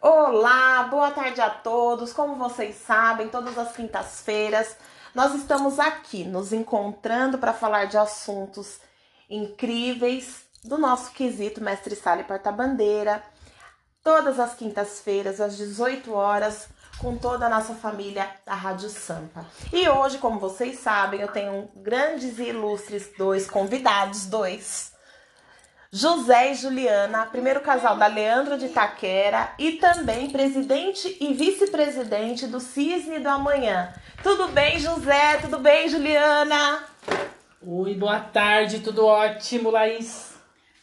Olá, boa tarde a todos. Como vocês sabem, todas as quintas-feiras nós estamos aqui nos encontrando para falar de assuntos incríveis do nosso quesito Mestre Sala e Porta-Bandeira. Todas as quintas-feiras, às 18 horas, com toda a nossa família da Rádio Sampa. E hoje, como vocês sabem, eu tenho grandes e ilustres dois convidados, dois José e Juliana, primeiro casal da Leandro de Taquera e também presidente e vice-presidente do Cisne do Amanhã. Tudo bem, José? Tudo bem, Juliana? Oi, boa tarde, tudo ótimo, Laís.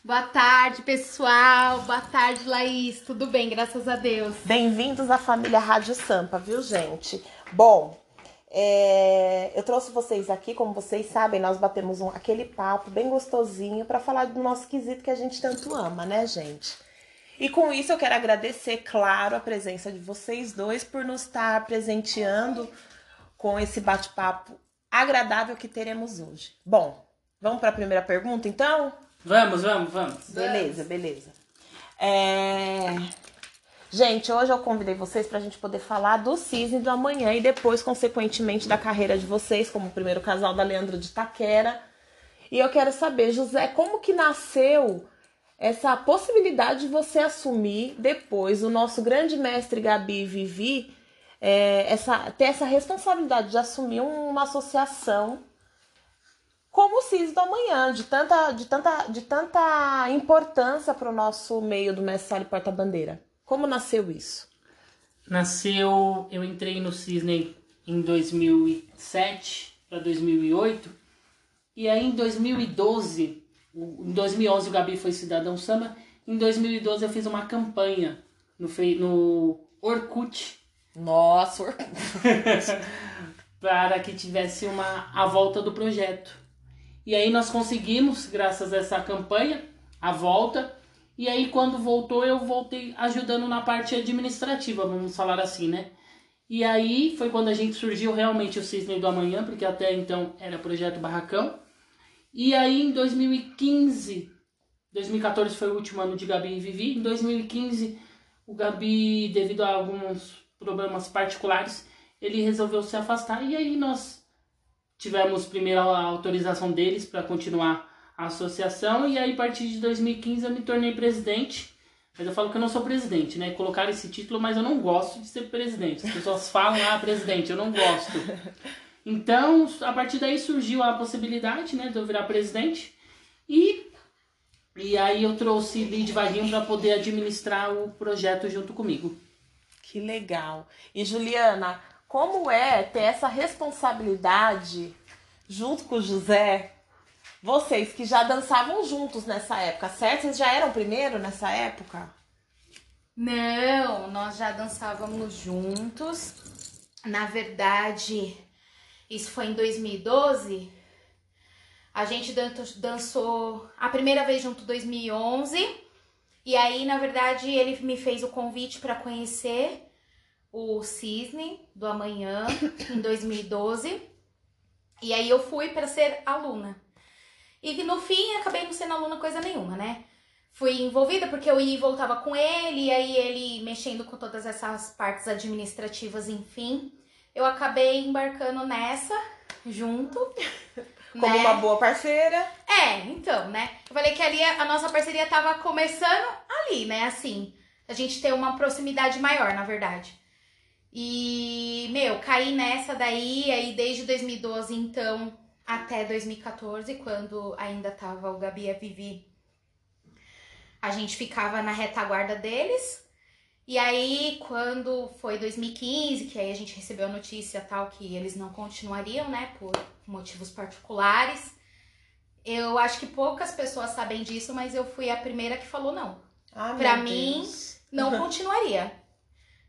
Boa tarde, pessoal. Boa tarde, Laís. Tudo bem, graças a Deus. Bem-vindos à família Rádio Sampa, viu, gente? Bom, é, eu trouxe vocês aqui, como vocês sabem, nós batemos um, aquele papo bem gostosinho para falar do nosso quesito que a gente tanto ama, né, gente? E com isso eu quero agradecer, claro, a presença de vocês dois por nos estar presenteando com esse bate-papo agradável que teremos hoje. Bom, vamos para a primeira pergunta, então? Vamos, vamos, vamos. Beleza, beleza. É... Gente, hoje eu convidei vocês para a gente poder falar do cisne do amanhã e depois, consequentemente, da carreira de vocês, como primeiro casal da Leandro de Taquera. E eu quero saber, José, como que nasceu essa possibilidade de você assumir depois o nosso grande mestre Gabi e Vivi, é, essa, ter essa responsabilidade de assumir uma associação como o CIS do amanhã, de tanta, de tanta, de tanta importância para o nosso meio do mestre Sala e Porta-Bandeira. Como nasceu isso? Nasceu, eu entrei no Cisne em 2007 para 2008 e aí em 2012, em 2011 o Gabi foi cidadão samba, em 2012 eu fiz uma campanha no, no Orkut. Nossa, Orkut. para que tivesse uma a volta do projeto. E aí nós conseguimos, graças a essa campanha, a volta e aí, quando voltou, eu voltei ajudando na parte administrativa, vamos falar assim, né? E aí foi quando a gente surgiu realmente o Cisne do Amanhã, porque até então era Projeto Barracão. E aí, em 2015, 2014 foi o último ano de Gabi e Vivi. Em 2015, o Gabi, devido a alguns problemas particulares, ele resolveu se afastar. E aí, nós tivemos primeiro a autorização deles para continuar associação e aí a partir de 2015 eu me tornei presidente. Mas eu falo que eu não sou presidente, né? Colocaram esse título, mas eu não gosto de ser presidente. As pessoas falam, ah, presidente, eu não gosto. Então, a partir daí surgiu a possibilidade, né, de eu virar presidente. E, e aí eu trouxe Lid Vaguinho para poder administrar o projeto junto comigo. Que legal. E Juliana, como é ter essa responsabilidade junto com o José vocês que já dançavam juntos nessa época, certo? Vocês já eram primeiro nessa época? Não, nós já dançávamos juntos. Na verdade, isso foi em 2012. A gente dançou a primeira vez junto em 2011. E aí, na verdade, ele me fez o convite para conhecer o Cisne do Amanhã em 2012. E aí eu fui para ser aluna. E no fim acabei não sendo aluna coisa nenhuma, né? Fui envolvida porque eu ia e voltava com ele, e aí ele mexendo com todas essas partes administrativas, enfim. Eu acabei embarcando nessa junto. Como né? uma boa parceira. É, então, né? Eu falei que ali a nossa parceria tava começando ali, né? Assim, a gente ter uma proximidade maior, na verdade. E, meu, caí nessa daí, aí desde 2012, então, até 2014, quando ainda tava o Gabi e a Vivi. A gente ficava na retaguarda deles. E aí, quando foi 2015, que aí a gente recebeu a notícia tal que eles não continuariam, né, por motivos particulares. Eu acho que poucas pessoas sabem disso, mas eu fui a primeira que falou não. Ah, pra mim, Deus. não continuaria.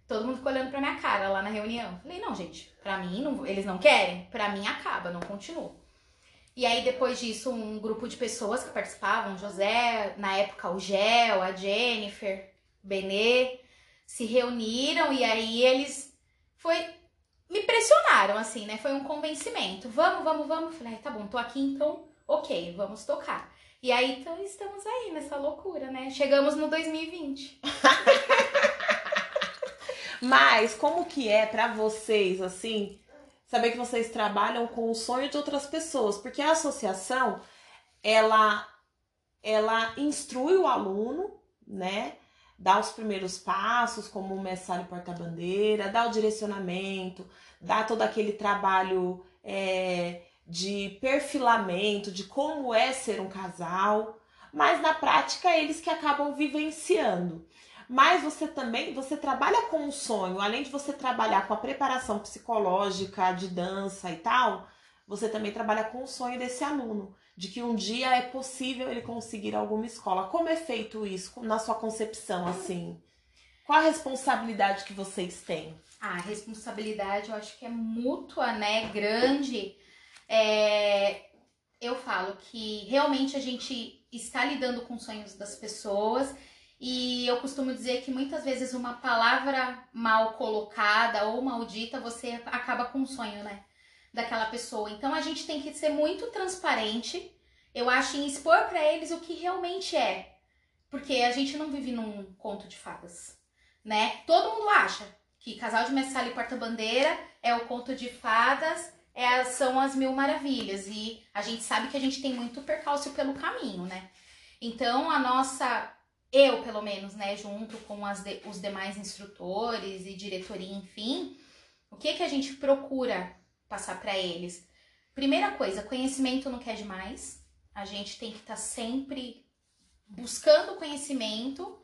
Todo mundo ficou olhando pra minha cara lá na reunião. Falei, não, gente, pra mim, não, eles não querem? Pra mim, acaba, não continua. E aí, depois disso, um grupo de pessoas que participavam, José, na época o Gel, a Jennifer, Benê, se reuniram e aí eles foi me pressionaram assim, né? Foi um convencimento. Vamos, vamos, vamos. Falei, tá bom, tô aqui então, ok, vamos tocar. E aí então estamos aí nessa loucura, né? Chegamos no 2020. Mas como que é para vocês, assim, saber que vocês trabalham com o sonho de outras pessoas? Porque a associação, ela, ela instrui o aluno, né? Dá os primeiros passos, como o mestre porta-bandeira, dá o direcionamento, dá todo aquele trabalho é, de perfilamento, de como é ser um casal, mas na prática eles que acabam vivenciando. Mas você também, você trabalha com um sonho, além de você trabalhar com a preparação psicológica de dança e tal, você também trabalha com o sonho desse aluno, de que um dia é possível ele conseguir alguma escola. Como é feito isso na sua concepção assim? Qual a responsabilidade que vocês têm? A responsabilidade eu acho que é mútua, né? Grande. É, eu falo que realmente a gente está lidando com sonhos das pessoas e eu costumo dizer que muitas vezes uma palavra mal colocada ou maldita você acaba com o sonho, né? Daquela pessoa. Então a gente tem que ser muito transparente, eu acho, em expor para eles o que realmente é. Porque a gente não vive num conto de fadas, né? Todo mundo acha que Casal de Messala e Porta-Bandeira é o conto de fadas, é, são as mil maravilhas. E a gente sabe que a gente tem muito percalço pelo caminho, né? Então a nossa eu, pelo menos, né, junto com de, os demais instrutores e diretoria, enfim, o que que a gente procura passar para eles? Primeira coisa, conhecimento não quer demais. A gente tem que estar tá sempre buscando conhecimento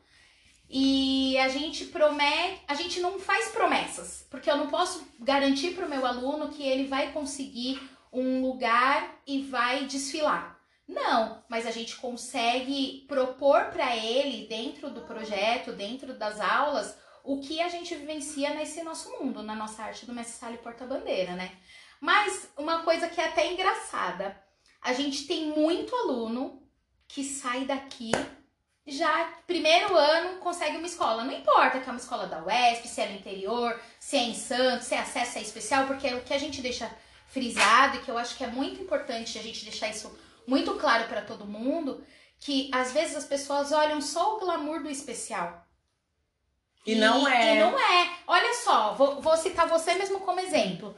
e a gente promete, a gente não faz promessas, porque eu não posso garantir para o meu aluno que ele vai conseguir um lugar e vai desfilar. Não, mas a gente consegue propor para ele, dentro do projeto, dentro das aulas, o que a gente vivencia nesse nosso mundo, na nossa arte do Mestre Sala e Porta-Bandeira, né? Mas uma coisa que é até engraçada, a gente tem muito aluno que sai daqui já primeiro ano consegue uma escola. Não importa que é uma escola da UESP, se é no interior, se é em Santos, se é acesso é especial, porque o que a gente deixa frisado e que eu acho que é muito importante a gente deixar isso muito claro para todo mundo que às vezes as pessoas olham só o glamour do especial. E, e não é. E não é. Olha só, vou, vou citar você mesmo como exemplo.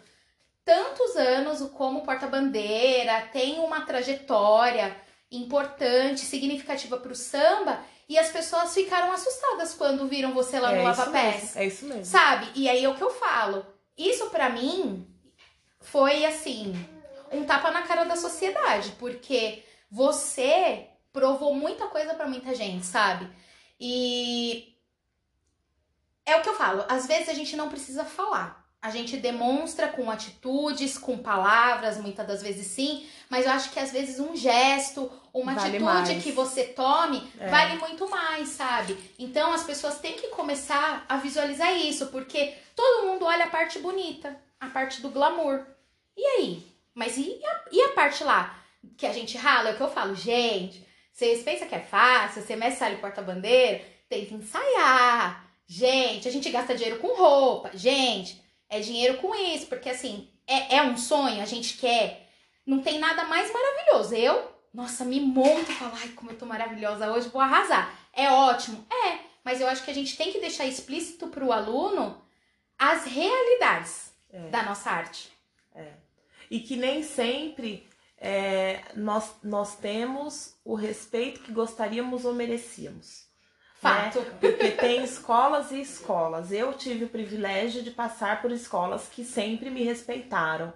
Tantos anos como porta-bandeira, tem uma trajetória importante, significativa para o samba, e as pessoas ficaram assustadas quando viram você lá no é Lava Pés. É isso mesmo. Sabe? E aí é o que eu falo. Isso para mim foi assim, um tapa na cara da sociedade, porque você provou muita coisa para muita gente, sabe? E é o que eu falo, às vezes a gente não precisa falar. A gente demonstra com atitudes, com palavras, muitas das vezes sim, mas eu acho que às vezes um gesto, uma vale atitude mais. que você tome é. vale muito mais, sabe? Então as pessoas têm que começar a visualizar isso, porque todo mundo olha a parte bonita, a parte do glamour. E aí? Mas e a, e a parte lá que a gente rala? É o que eu falo, gente. Vocês pensam que é fácil? Você mestre e porta-bandeira? Tem que ensaiar. Gente, a gente gasta dinheiro com roupa. Gente, é dinheiro com isso. Porque assim, é, é um sonho, a gente quer. Não tem nada mais maravilhoso. Eu, nossa, me monto e falo, ai, como eu tô maravilhosa hoje, vou arrasar. É ótimo. É, mas eu acho que a gente tem que deixar explícito pro aluno as realidades é. da nossa arte. É e que nem sempre é, nós, nós temos o respeito que gostaríamos ou merecíamos. Né? Fato. Né? Porque tem escolas e escolas. Eu tive o privilégio de passar por escolas que sempre me respeitaram.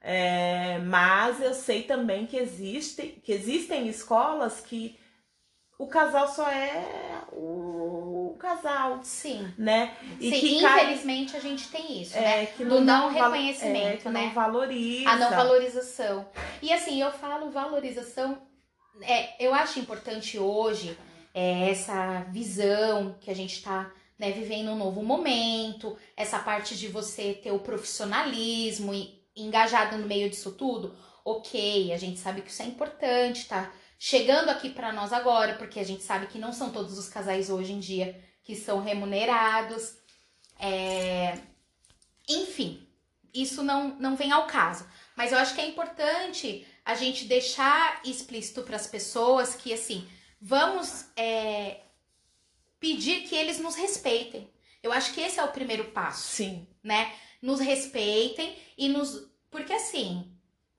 É, mas eu sei também que, existe, que existem escolas que o casal só é o, casal. Sim. Né? E Sim, que infelizmente a gente tem isso, é, né? Que Do não, reconhecimento, é, que né? Não valoriza. A não valorização. E assim, eu falo valorização, é, eu acho importante hoje é, essa visão que a gente está né, vivendo um novo momento, essa parte de você ter o profissionalismo e engajado no meio disso tudo. Ok, a gente sabe que isso é importante, tá? Chegando aqui para nós agora, porque a gente sabe que não são todos os casais hoje em dia que são remunerados. É... Enfim, isso não, não vem ao caso. Mas eu acho que é importante a gente deixar explícito para as pessoas que, assim, vamos é, pedir que eles nos respeitem, Eu acho que esse é o primeiro passo, Sim. né? Nos respeitem e nos. Porque assim,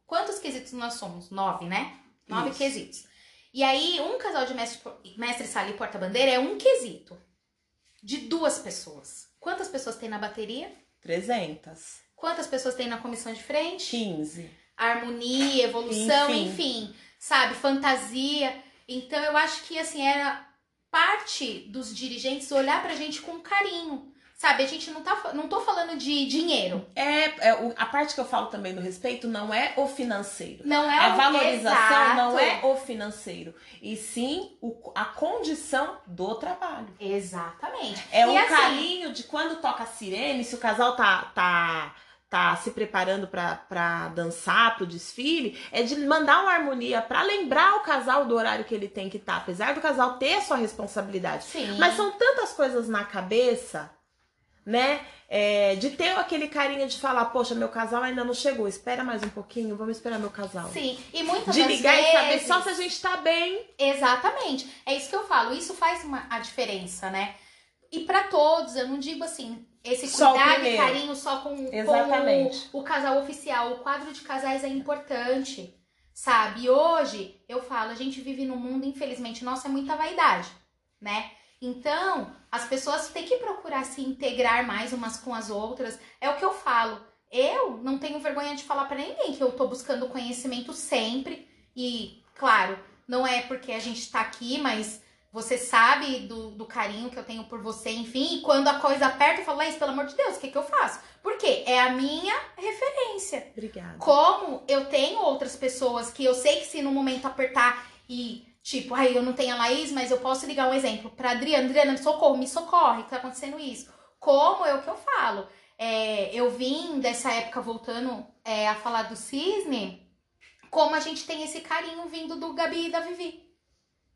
quantos quesitos nós somos? Nove, né? Nove Isso. quesitos. E aí, um casal de mestre, mestre sala e porta-bandeira é um quesito de duas pessoas. Quantas pessoas tem na bateria? 300. Quantas pessoas tem na comissão de frente? 15. harmonia, evolução, Enfim. enfim. sabe, fantasia. Então eu acho que assim era parte dos dirigentes olhar pra gente com carinho. Sabe, a gente não tá não tô falando de dinheiro. É, é, a parte que eu falo também do respeito não é o financeiro. Não é A o- valorização não é Exato. o financeiro, e sim o- a condição do trabalho. Exatamente. É o assim, carinho de quando toca a sirene, se o casal tá, tá, tá se preparando pra, pra dançar pro desfile, é de mandar uma harmonia pra lembrar o casal do horário que ele tem que estar, apesar do casal ter a sua responsabilidade. Sim. Mas são tantas coisas na cabeça, né? É, de ter aquele carinho de falar, poxa, meu casal ainda não chegou, espera mais um pouquinho, vamos esperar meu casal. Sim, e muitas De ligar vezes... e saber só se a gente tá bem. Exatamente. É isso que eu falo. Isso faz uma, a diferença, né? E pra todos, eu não digo assim, esse cuidado e carinho só com, com o, o casal oficial. O quadro de casais é importante, sabe? E hoje, eu falo, a gente vive num mundo, infelizmente, nossa, é muita vaidade, né? Então, as pessoas têm que procurar se integrar mais umas com as outras. É o que eu falo. Eu não tenho vergonha de falar pra ninguém que eu tô buscando conhecimento sempre. E, claro, não é porque a gente tá aqui, mas você sabe do, do carinho que eu tenho por você, enfim. E quando a coisa aperta, eu falo, Laís, pelo amor de Deus, o que, que eu faço? Por quê? É a minha referência. Obrigada. Como eu tenho outras pessoas que eu sei que se no momento apertar e, tipo, aí eu não tenho a Laís, mas eu posso ligar um exemplo pra Adriana, Adriana, me socorro, me socorre, que tá acontecendo isso. Como é o que eu falo. É, eu vim dessa época voltando é, a falar do cisne, como a gente tem esse carinho vindo do Gabi e da Vivi,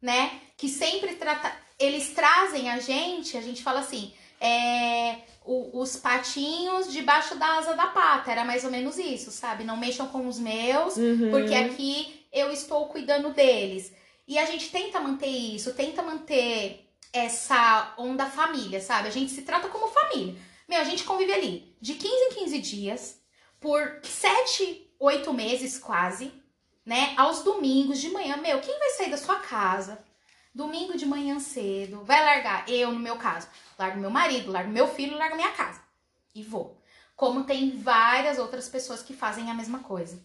né? Que sempre trata. Eles trazem a gente, a gente fala assim, é, o- os patinhos debaixo da asa da pata. Era mais ou menos isso, sabe? Não mexam com os meus, Uhum. porque aqui eu estou cuidando deles. E a gente tenta manter isso, tenta manter essa onda família, sabe? A gente se trata como família. Meu, a gente convive ali de 15 em 15 dias, por 7, 8 meses quase, né? Aos domingos de manhã. Meu, quem vai sair da sua casa? Domingo de manhã cedo, vai largar, eu no meu caso, largo meu marido, largo meu filho, largo minha casa. E vou. Como tem várias outras pessoas que fazem a mesma coisa,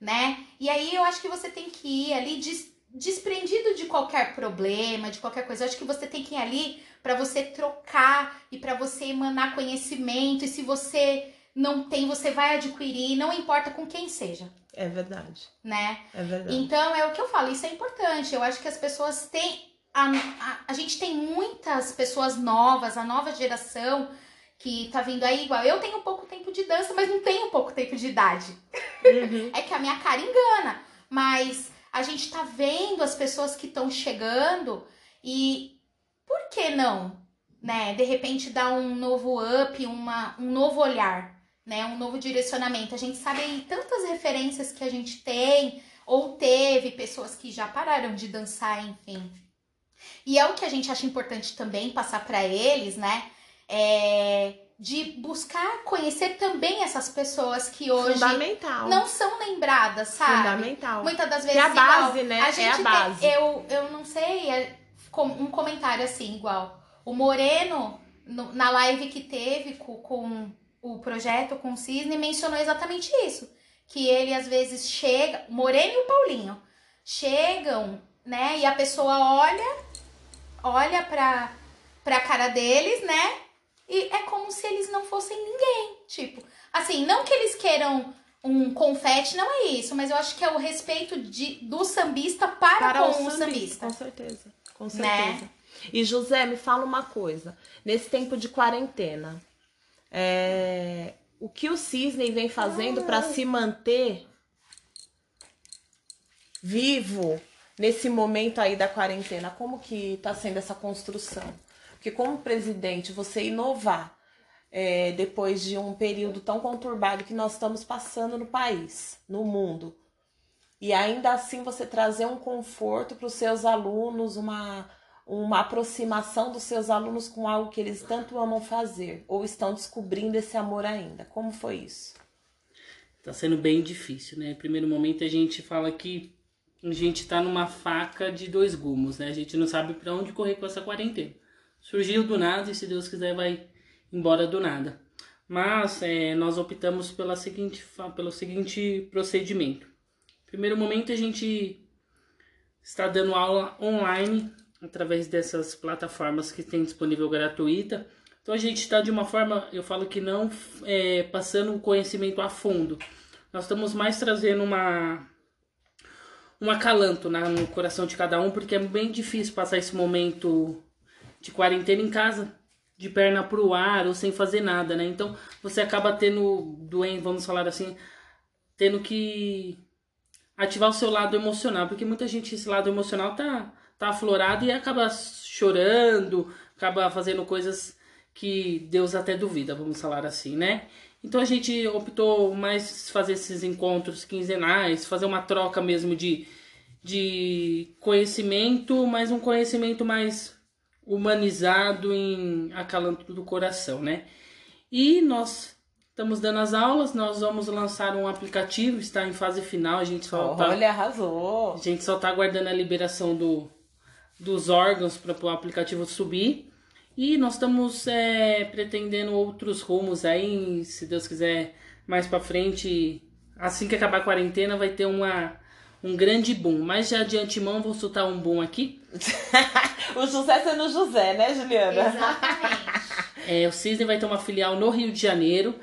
né? E aí eu acho que você tem que ir ali des- desprendido de qualquer problema, de qualquer coisa. Eu acho que você tem que ir ali para você trocar e para você emanar conhecimento. E se você não tem, você vai adquirir, não importa com quem seja, É verdade. né? É verdade. Então é o que eu falo, isso é importante. Eu acho que as pessoas têm. A, a, a gente tem muitas pessoas novas, a nova geração que tá vindo aí igual. Eu tenho pouco tempo de dança, mas não tenho pouco tempo de idade. Uhum. É que a minha cara engana. Mas a gente tá vendo as pessoas que estão chegando e por que não? Né? De repente dar um novo up, uma, um novo olhar, né? Um novo direcionamento. A gente sabe aí tantas referências que a gente tem ou teve, pessoas que já pararam de dançar, enfim. E é o que a gente acha importante também passar para eles, né? É de buscar conhecer também essas pessoas que hoje Fundamental. não são lembradas, sabe? Fundamental. Muitas das vezes é a igual, base, né? A É gente a tem- base. eu, eu não sei, é um comentário assim, igual. O Moreno, no- na live que teve com, com o projeto, com o Cisne, mencionou exatamente isso. Que ele às vezes chega, o Moreno e o Paulinho, chegam, né? E a pessoa olha, olha pra, pra cara deles, né? E é como se eles não fossem ninguém. Tipo, assim, não que eles queiram um confete, não é isso, mas eu acho que é o respeito de, do sambista para, com o sambista. Com certeza. Com Né? certeza. E José, me fala uma coisa. Nesse tempo de quarentena, é, o que o Cisne vem fazendo para se manter vivo nesse momento aí da quarentena? Como que tá sendo essa construção? Porque como presidente, você inovar é, depois de um período tão conturbado que nós estamos passando no país, no mundo, e ainda assim você trazer um conforto para os seus alunos, uma, uma aproximação dos seus alunos com algo que eles tanto amam fazer ou estão descobrindo esse amor ainda? Como foi isso? Tá sendo bem difícil, né? Primeiro momento a gente fala que a gente tá numa faca de dois gumes, né? A gente não sabe para onde correr com essa quarentena. Surgiu do nada e se Deus quiser vai embora do nada. Mas é, nós optamos pela seguinte, pelo seguinte procedimento. Primeiro momento a gente está dando aula online através dessas plataformas que tem disponível gratuita. Então a gente está de uma forma, eu falo que não é, passando o conhecimento a fundo. Nós estamos mais trazendo uma um acalanto né, no coração de cada um, porque é bem difícil passar esse momento de quarentena em casa, de perna pro ar ou sem fazer nada, né? Então você acaba tendo doente, vamos falar assim, tendo que ativar o seu lado emocional, porque muita gente esse lado emocional tá tá aflorado e acaba chorando, acaba fazendo coisas que Deus até duvida, vamos falar assim, né? Então a gente optou mais fazer esses encontros quinzenais, fazer uma troca mesmo de, de conhecimento, mas um conhecimento mais humanizado em acalanto do coração, né? E nós estamos dando as aulas, nós vamos lançar um aplicativo, está em fase final, a gente só tá, Olha, arrasou. A gente só está aguardando a liberação do, dos órgãos para o aplicativo subir. E nós estamos é, pretendendo outros rumos aí, se Deus quiser, mais para frente, assim que acabar a quarentena, vai ter uma, um grande boom. Mas já de antemão vou soltar um boom aqui. o José sendo José, né, Juliana? Exatamente. É, o Cisne vai ter uma filial no Rio de Janeiro.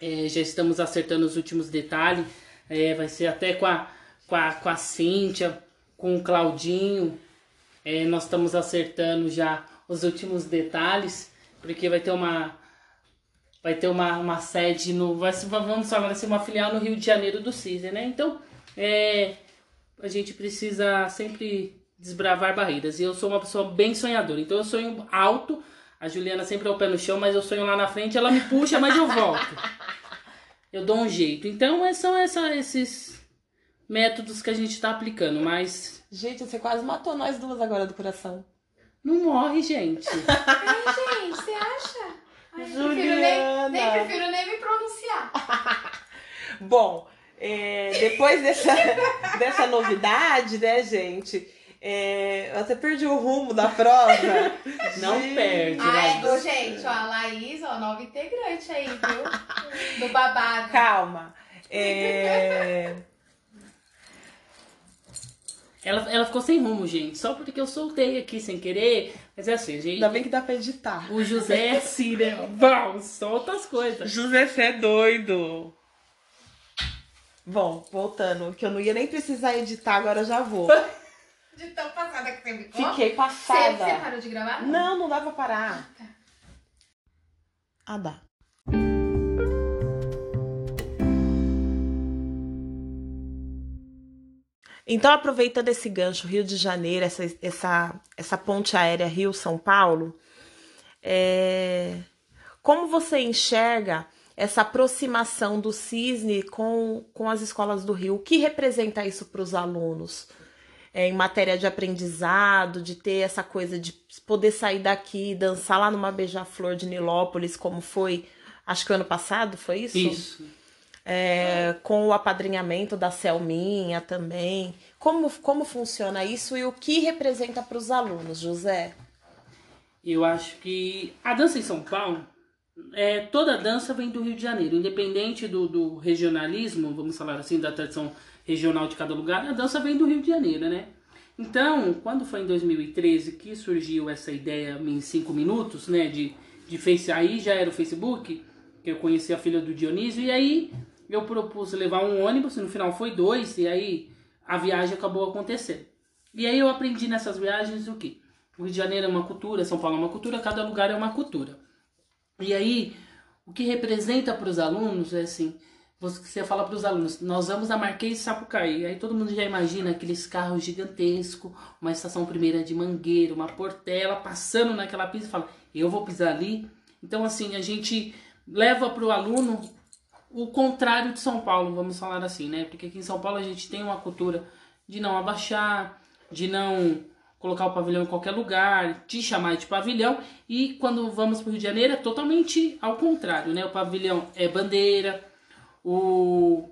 É, já estamos acertando os últimos detalhes. É, vai ser até com a, com a, com a Cíntia, com o Claudinho. É, nós estamos acertando já os últimos detalhes, porque vai ter uma vai ter uma, uma sede no vai, vamos falar assim, uma filial no Rio de Janeiro do CISE, né? Então, é, a gente precisa sempre desbravar barreiras. E eu sou uma pessoa bem sonhadora. Então eu sonho alto. A Juliana sempre é o pé no chão, mas eu sonho lá na frente, ela me puxa, mas eu volto. Eu dou um jeito. Então são essa, esses métodos que a gente está aplicando, mas. Gente, você quase matou nós duas agora do coração. Não morre, gente. Ai, gente, você acha? Ai, Juliana. Nem, nem prefiro nem me pronunciar. Bom, é, depois dessa, dessa novidade, né, gente? É, eu até perdi o rumo da prova. Não gente. perde, Ai, Laís. gente, ó, a Laís, ó, nova integrante aí, viu? Do babado. Calma. É... Ela, ela ficou sem rumo, gente. Só porque eu soltei aqui sem querer. Mas é assim, gente. Ainda bem que dá pra editar. O José é assim, né? Vamos, solta as coisas. José, você é doido. Bom, voltando, que eu não ia nem precisar editar, agora já vou. De tão passada que você ficou? Fiquei passada. Você, você parou de gravar? Não, não dá pra parar. Ah, tá. ah dá. Então, aproveitando esse gancho Rio de Janeiro, essa, essa, essa ponte aérea Rio-São Paulo, é... como você enxerga essa aproximação do Cisne com, com as escolas do Rio? O que representa isso para os alunos? É, em matéria de aprendizado, de ter essa coisa de poder sair daqui, dançar lá numa beija-flor de Nilópolis, como foi, acho que ano passado, foi isso? Isso é, com o apadrinhamento da Selminha também. Como, como funciona isso e o que representa para os alunos, José? Eu acho que a dança em São Paulo, é, toda dança vem do Rio de Janeiro, independente do, do regionalismo, vamos falar assim, da tradição regional de cada lugar, a dança vem do Rio de Janeiro, né? Então, quando foi em 2013 que surgiu essa ideia em cinco minutos, né, de, de face, aí já era o Facebook, que eu conheci a filha do Dionísio, e aí eu propus levar um ônibus, no final foi dois, e aí a viagem acabou acontecendo. E aí eu aprendi nessas viagens o que? O Rio de Janeiro é uma cultura, São Paulo é uma cultura, cada lugar é uma cultura. E aí, o que representa para os alunos é assim, você fala para os alunos, nós vamos a Marquês de Sapucaí, aí todo mundo já imagina aqueles carros gigantescos, uma estação primeira de Mangueira, uma portela passando naquela pista e fala, eu vou pisar ali. Então assim, a gente leva para o aluno o contrário de São Paulo, vamos falar assim, né? Porque aqui em São Paulo a gente tem uma cultura de não abaixar, de não colocar o pavilhão em qualquer lugar, te chamar de pavilhão. E quando vamos para o Rio de Janeiro é totalmente ao contrário, né? O pavilhão é bandeira, o,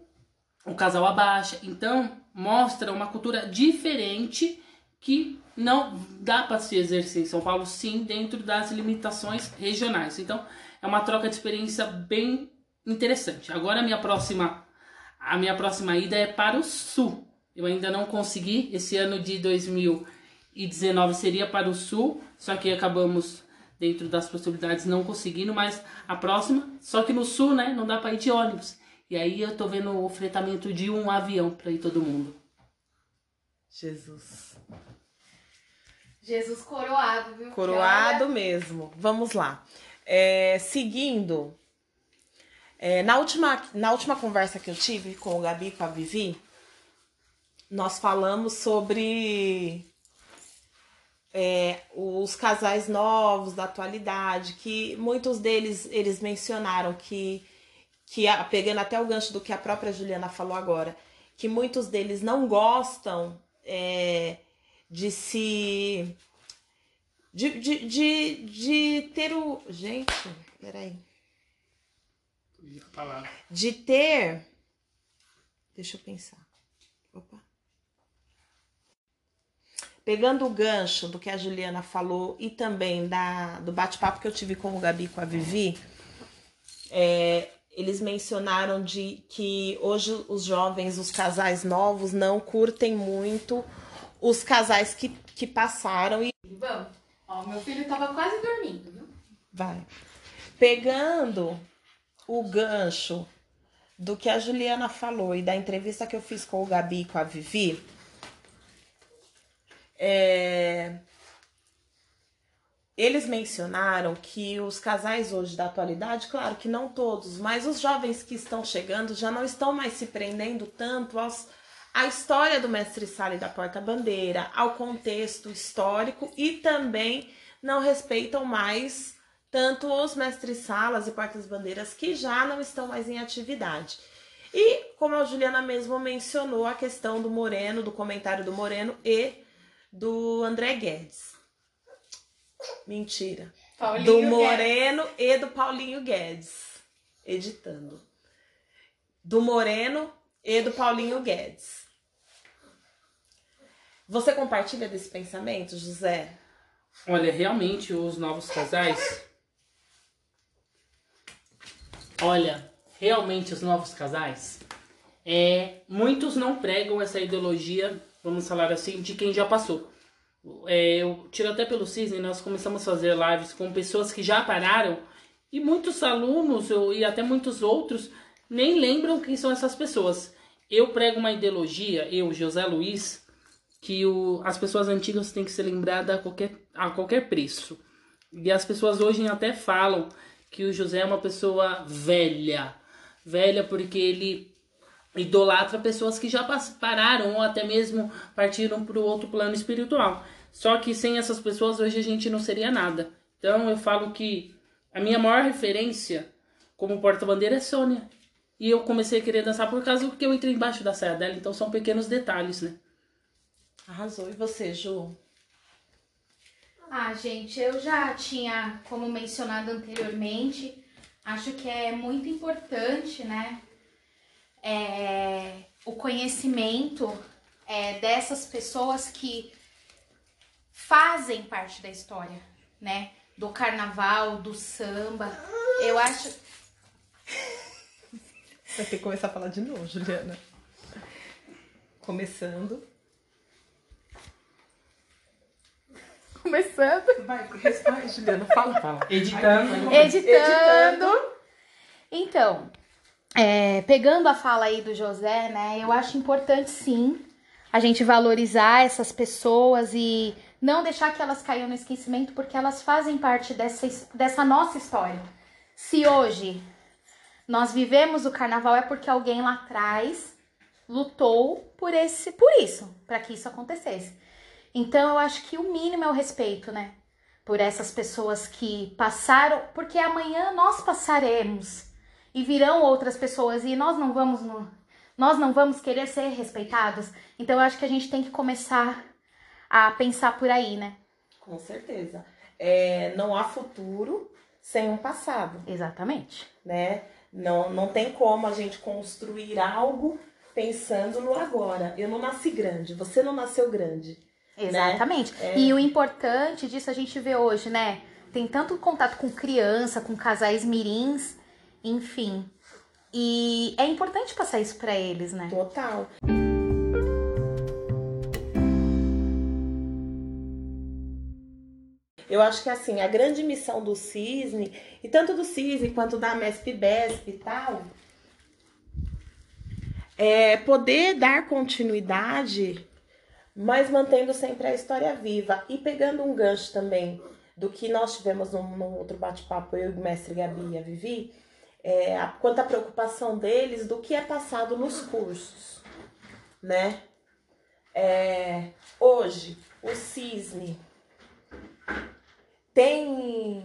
o casal abaixa. Então mostra uma cultura diferente que não dá para se exercer em São Paulo, sim, dentro das limitações regionais. Então é uma troca de experiência bem interessante. Agora a minha próxima a minha próxima ida é para o sul. Eu ainda não consegui. Esse ano de 2019 seria para o sul, só que acabamos dentro das possibilidades não conseguindo, mas a próxima, só que no sul, né, não dá para ir de ônibus. E aí eu tô vendo o fretamento de um avião para ir todo mundo. Jesus. Jesus coroado, viu? Coroado mesmo. Vamos lá. É, seguindo, é, na, última, na última conversa que eu tive com o Gabi e com a Vivi, nós falamos sobre é, os casais novos da atualidade, que muitos deles eles mencionaram que, que pegando até o gancho do que a própria Juliana falou agora, que muitos deles não gostam é, de se. De, de, de, de ter o. Gente, peraí de ter. Deixa eu pensar. Opa. Pegando o gancho do que a Juliana falou e também da, do bate-papo que eu tive com o Gabi com a Vivi, é, eles mencionaram de que hoje os jovens, os casais novos, não curtem muito os casais que, que passaram e. Vamos. Ó, meu filho tava quase dormindo, viu? Vai. Pegando o gancho do que a Juliana falou e da entrevista que eu fiz com o Gabi e com a Vivi, é... eles mencionaram que os casais hoje da atualidade, claro que não todos, mas os jovens que estão chegando já não estão mais se prendendo tanto aos, à história do mestre Sala e da porta-bandeira, ao contexto histórico e também não respeitam mais tanto os mestres-salas e portas-bandeiras que já não estão mais em atividade. E, como a Juliana mesmo mencionou, a questão do Moreno, do comentário do Moreno e do André Guedes. Mentira. Paulinho do Moreno Guedes. e do Paulinho Guedes. Editando. Do Moreno e do Paulinho Guedes. Você compartilha desse pensamento, José? Olha, realmente os novos casais Olha, realmente os novos casais, é, muitos não pregam essa ideologia, vamos falar assim, de quem já passou. É, eu tiro até pelo Cisne, nós começamos a fazer lives com pessoas que já pararam e muitos alunos e até muitos outros nem lembram quem são essas pessoas. Eu prego uma ideologia, eu, José Luiz, que o, as pessoas antigas têm que ser lembradas a qualquer, a qualquer preço. E as pessoas hoje até falam que o José é uma pessoa velha. Velha porque ele idolatra pessoas que já pararam ou até mesmo partiram para o outro plano espiritual. Só que sem essas pessoas hoje a gente não seria nada. Então eu falo que a minha maior referência como porta-bandeira é Sônia. E eu comecei a querer dançar por causa que eu entrei embaixo da saia dela. Então são pequenos detalhes, né? Arrasou. E você, Ju? Ah, gente, eu já tinha, como mencionado anteriormente, acho que é muito importante, né? É, o conhecimento é, dessas pessoas que fazem parte da história, né? Do carnaval, do samba. Eu acho. Vai ter que começar a falar de novo, Juliana. Começando. Começando. Vai, responde, Juliana. Fala, fala. Editando. Editando. Então, é, pegando a fala aí do José, né? Eu acho importante sim a gente valorizar essas pessoas e não deixar que elas caiam no esquecimento, porque elas fazem parte dessa, dessa nossa história. Se hoje nós vivemos o carnaval, é porque alguém lá atrás lutou por esse por isso, para que isso acontecesse. Então eu acho que o mínimo é o respeito, né? Por essas pessoas que passaram, porque amanhã nós passaremos e virão outras pessoas e nós não vamos no, nós não vamos querer ser respeitados. Então eu acho que a gente tem que começar a pensar por aí, né? Com certeza. É, não há futuro sem um passado. Exatamente. Né? Não, não tem como a gente construir algo pensando no agora. Eu não nasci grande, você não nasceu grande. Né? Exatamente. Né? É... E o importante disso a gente vê hoje, né? Tem tanto contato com criança, com casais mirins, enfim. E é importante passar isso para eles, né? Total. Eu acho que assim, a grande missão do Cisne, e tanto do Cisne quanto da MESP BESP e tal, é poder dar continuidade, mas mantendo sempre a história viva. E pegando um gancho também do que nós tivemos no, no outro bate-papo, eu e o mestre Gabi e a Vivi, é, a, quanto à preocupação deles do que é passado nos cursos, né? É, hoje, o Cisne tem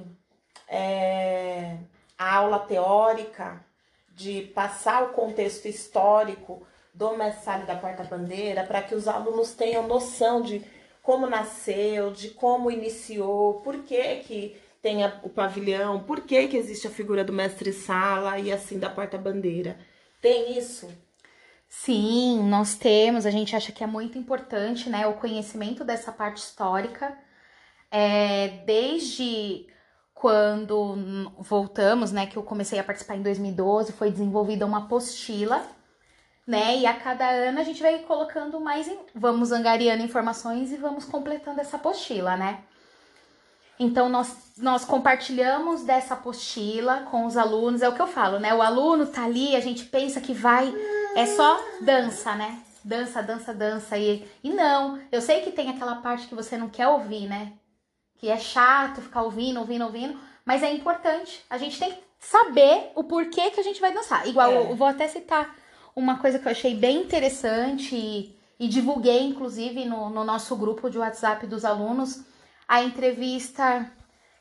é, a aula teórica de passar o contexto histórico do mestre da porta-bandeira para que os alunos tenham noção de como nasceu, de como iniciou, por que que tem o pavilhão, por que que existe a figura do mestre-sala e assim da porta-bandeira. Tem isso? Sim, nós temos. A gente acha que é muito importante, né, o conhecimento dessa parte histórica é, desde quando voltamos, né, que eu comecei a participar em 2012, foi desenvolvida uma apostila, né, e a cada ano a gente vai colocando mais, em, vamos angariando informações e vamos completando essa apostila, né. Então nós, nós compartilhamos dessa apostila com os alunos, é o que eu falo, né, o aluno tá ali, a gente pensa que vai, é só dança, né, dança, dança, dança, e, e não, eu sei que tem aquela parte que você não quer ouvir, né, que é chato ficar ouvindo, ouvindo, ouvindo, mas é importante. A gente tem que saber o porquê que a gente vai dançar. Igual, é. eu vou até citar uma coisa que eu achei bem interessante e, e divulguei, inclusive, no, no, nosso grupo de WhatsApp dos alunos, a entrevista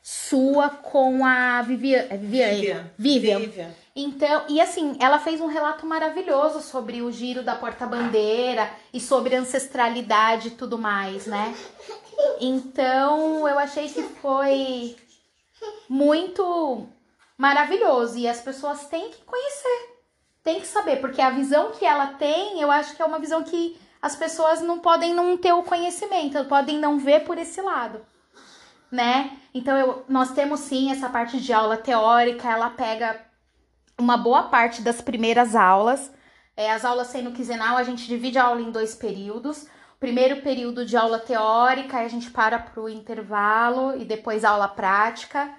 sua com a Vivian, é Vivian, Vivian. Vivian. Vivian. Então, e assim, ela fez um relato maravilhoso sobre o giro da porta-bandeira e sobre ancestralidade e tudo mais, né? Então, eu achei que foi muito maravilhoso e as pessoas têm que conhecer, têm que saber, porque a visão que ela tem, eu acho que é uma visão que as pessoas não podem não ter o conhecimento, podem não ver por esse lado, né? Então, eu, nós temos sim essa parte de aula teórica, ela pega uma boa parte das primeiras aulas. É, as aulas sendo quinzenal, a gente divide a aula em dois períodos primeiro período de aula teórica, aí a gente para para o intervalo e depois aula prática.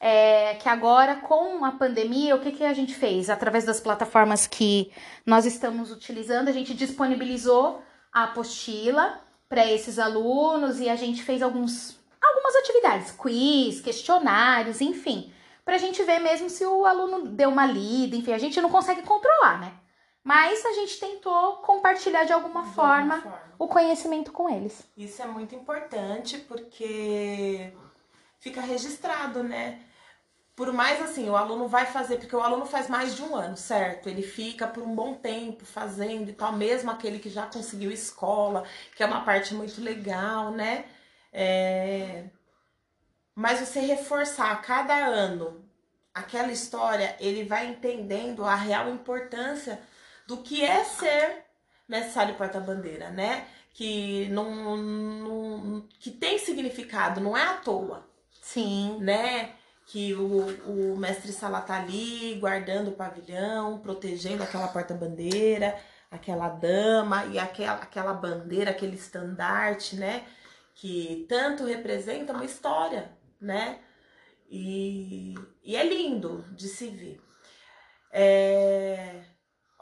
É, que agora, com a pandemia, o que, que a gente fez? Através das plataformas que nós estamos utilizando, a gente disponibilizou a apostila para esses alunos e a gente fez alguns, algumas atividades, quiz, questionários, enfim, para a gente ver mesmo se o aluno deu uma lida, enfim, a gente não consegue controlar, né? Mas a gente tentou compartilhar de alguma, de forma, alguma forma o conhecimento com eles. Isso é muito importante porque fica registrado, né? Por mais assim, o aluno vai fazer, porque o aluno faz mais de um ano, certo? Ele fica por um bom tempo fazendo e tal, mesmo aquele que já conseguiu escola, que é uma parte muito legal, né? É... Mas você reforçar a cada ano aquela história, ele vai entendendo a real importância do que é ser necessário porta-bandeira, né? Que não, não, que tem significado, não é à toa. Sim. Né? Que o, o mestre Sala tá ali guardando o pavilhão, protegendo aquela porta-bandeira, aquela dama e aquela, aquela bandeira, aquele estandarte, né? Que tanto representa uma história, né? E, e é lindo de se ver. É,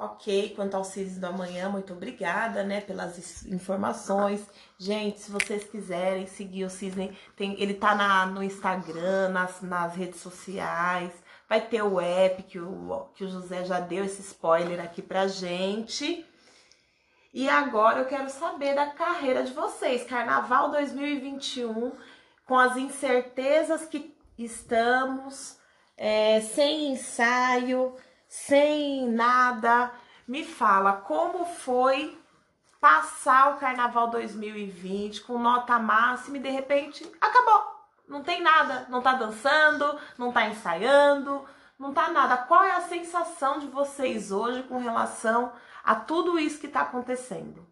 Ok, quanto ao CIS do amanhã, muito obrigada, né, pelas informações. Gente, se vocês quiserem seguir o Cisne, tem, ele tá na, no Instagram, nas, nas redes sociais. Vai ter o app que o, que o José já deu esse spoiler aqui pra gente. E agora eu quero saber da carreira de vocês. Carnaval 2021, com as incertezas que estamos, é, sem ensaio sem nada. Me fala como foi passar o carnaval 2020 com nota máxima e de repente acabou. Não tem nada, não tá dançando, não tá ensaiando, não tá nada. Qual é a sensação de vocês hoje com relação a tudo isso que tá acontecendo?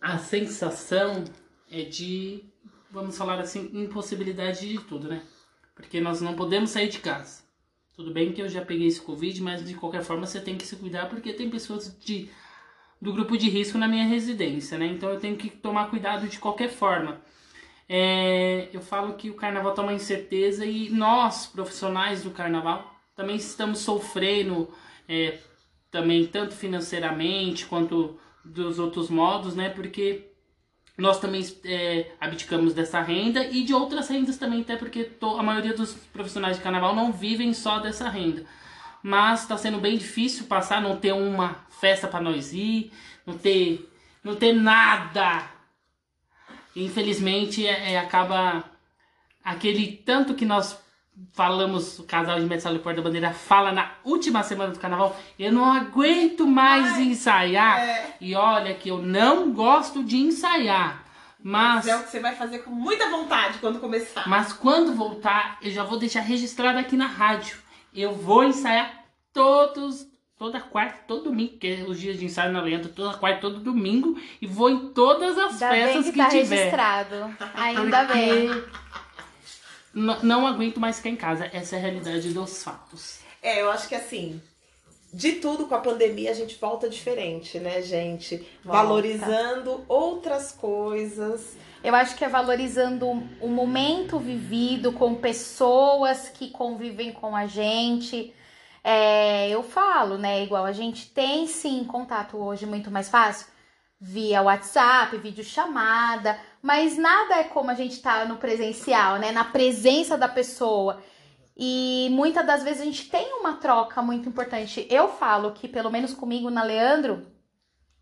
A sensação é de, vamos falar assim, impossibilidade de tudo, né? Porque nós não podemos sair de casa. Tudo bem que eu já peguei esse Covid, mas de qualquer forma você tem que se cuidar porque tem pessoas de, do grupo de risco na minha residência, né? Então eu tenho que tomar cuidado de qualquer forma. É, eu falo que o carnaval tá uma incerteza e nós, profissionais do carnaval, também estamos sofrendo, é, também tanto financeiramente quanto dos outros modos, né? Porque nós também é, abdicamos dessa renda e de outras rendas também, até porque to, a maioria dos profissionais de carnaval não vivem só dessa renda. Mas está sendo bem difícil passar, não ter uma festa para nós ir, não ter, não ter nada. Infelizmente, é, é, acaba aquele tanto que nós falamos, o casal de Metsal e Porta da Bandeira fala na última semana do carnaval, eu não aguento mais Ai, ensaiar. É. E olha que eu não gosto de ensaiar. Mas, mas é o que você vai fazer com muita vontade quando começar. Mas quando voltar, eu já vou deixar registrado aqui na rádio. Eu vou ensaiar todos, toda quarta, todo domingo, que é os dias de ensaio na lenda, toda quarta, todo domingo, e vou em todas as Ainda festas bem que, que tá tiver. registrado. Ainda bem não aguento mais ficar em casa. Essa é a realidade dos fatos. É, eu acho que assim, de tudo com a pandemia a gente volta diferente, né, gente? Volta. Valorizando outras coisas. Eu acho que é valorizando o momento vivido com pessoas que convivem com a gente. É, eu falo, né? Igual a gente tem sim contato hoje muito mais fácil via WhatsApp, videochamada, mas nada é como a gente tá no presencial, né? Na presença da pessoa. E muitas das vezes a gente tem uma troca muito importante. Eu falo que, pelo menos comigo na Leandro,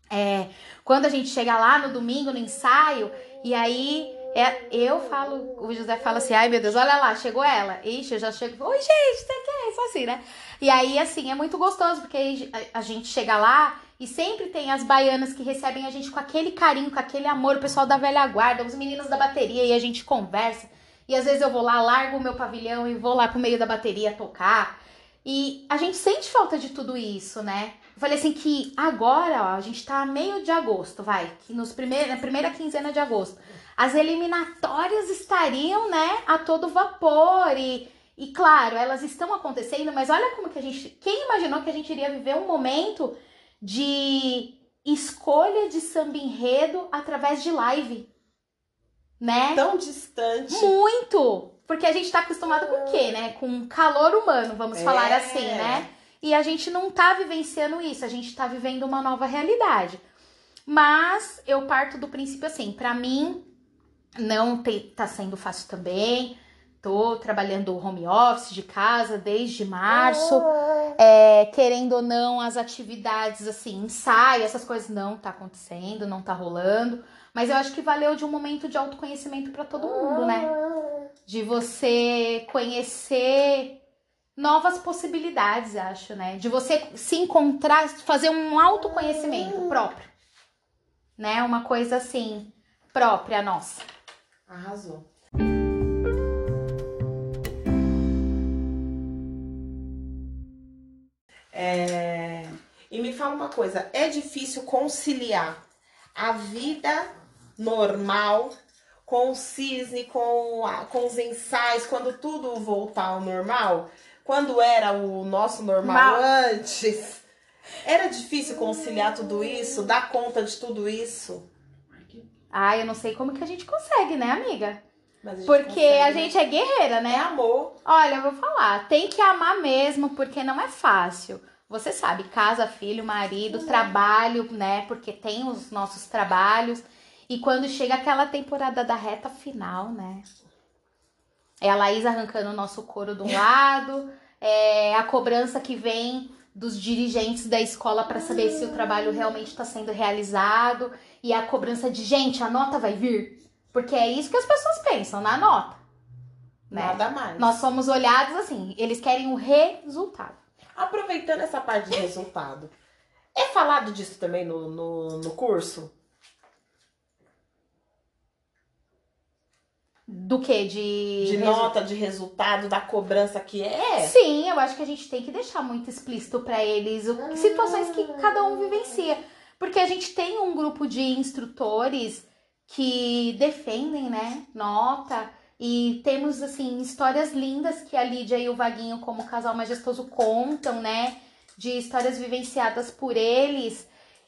é, quando a gente chega lá no domingo, no ensaio, e aí é, eu falo, o José fala assim, ai meu Deus, olha lá, chegou ela. Ixi, eu já chego, oi gente, você quer? Só assim, né? E aí, assim, é muito gostoso, porque a gente chega lá e sempre tem as baianas que recebem a gente com aquele carinho, com aquele amor, o pessoal da velha guarda, os meninos da bateria, e a gente conversa. E às vezes eu vou lá, largo o meu pavilhão e vou lá pro meio da bateria tocar. E a gente sente falta de tudo isso, né? Eu falei assim que agora, ó, a gente tá meio de agosto, vai, que nos primeiros, na primeira quinzena de agosto, as eliminatórias estariam, né, a todo vapor e e claro, elas estão acontecendo, mas olha como que a gente, quem imaginou que a gente iria viver um momento de escolha de samba enredo através de live. Né? Tão distante. Muito! Porque a gente tá acostumado com o quê, né? Com calor humano, vamos é. falar assim, né? E a gente não tá vivenciando isso, a gente tá vivendo uma nova realidade. Mas eu parto do princípio assim, para mim não te, tá sendo fácil também. Tô trabalhando home office de casa desde março. É, querendo ou não, as atividades, assim, ensaio, essas coisas não tá acontecendo, não tá rolando. Mas eu acho que valeu de um momento de autoconhecimento para todo mundo, né? De você conhecer novas possibilidades, acho, né? De você se encontrar, fazer um autoconhecimento próprio. Né? Uma coisa assim, própria nossa. Arrasou. É... E me fala uma coisa, é difícil conciliar a vida normal com o cisne, com, a, com os ensaios, quando tudo voltar ao normal? Quando era o nosso normal Mal. antes? Era difícil conciliar tudo isso, dar conta de tudo isso? Ah, eu não sei como que a gente consegue, né, amiga? A porque consegue, a né? gente é guerreira, né? É amor. Olha, eu vou falar, tem que amar mesmo, porque não é fácil. Você sabe, casa, filho, marido, trabalho, né? Porque tem os nossos trabalhos. E quando chega aquela temporada da reta final, né? É a Laís arrancando o nosso couro de um lado, é a cobrança que vem dos dirigentes da escola para saber se o trabalho realmente está sendo realizado e a cobrança de gente, a nota vai vir, porque é isso que as pessoas pensam na nota. Né? Nada mais. Nós somos olhados assim, eles querem o resultado. Aproveitando essa parte de resultado, É falado disso também no, no, no curso? Do que? De. De nota, de resultado, da cobrança que é? Sim, eu acho que a gente tem que deixar muito explícito pra eles o, situações que cada um vivencia. Porque a gente tem um grupo de instrutores que defendem, né, nota. E temos, assim, histórias lindas que a Lídia e o Vaguinho, como casal majestoso, contam, né? De histórias vivenciadas por eles.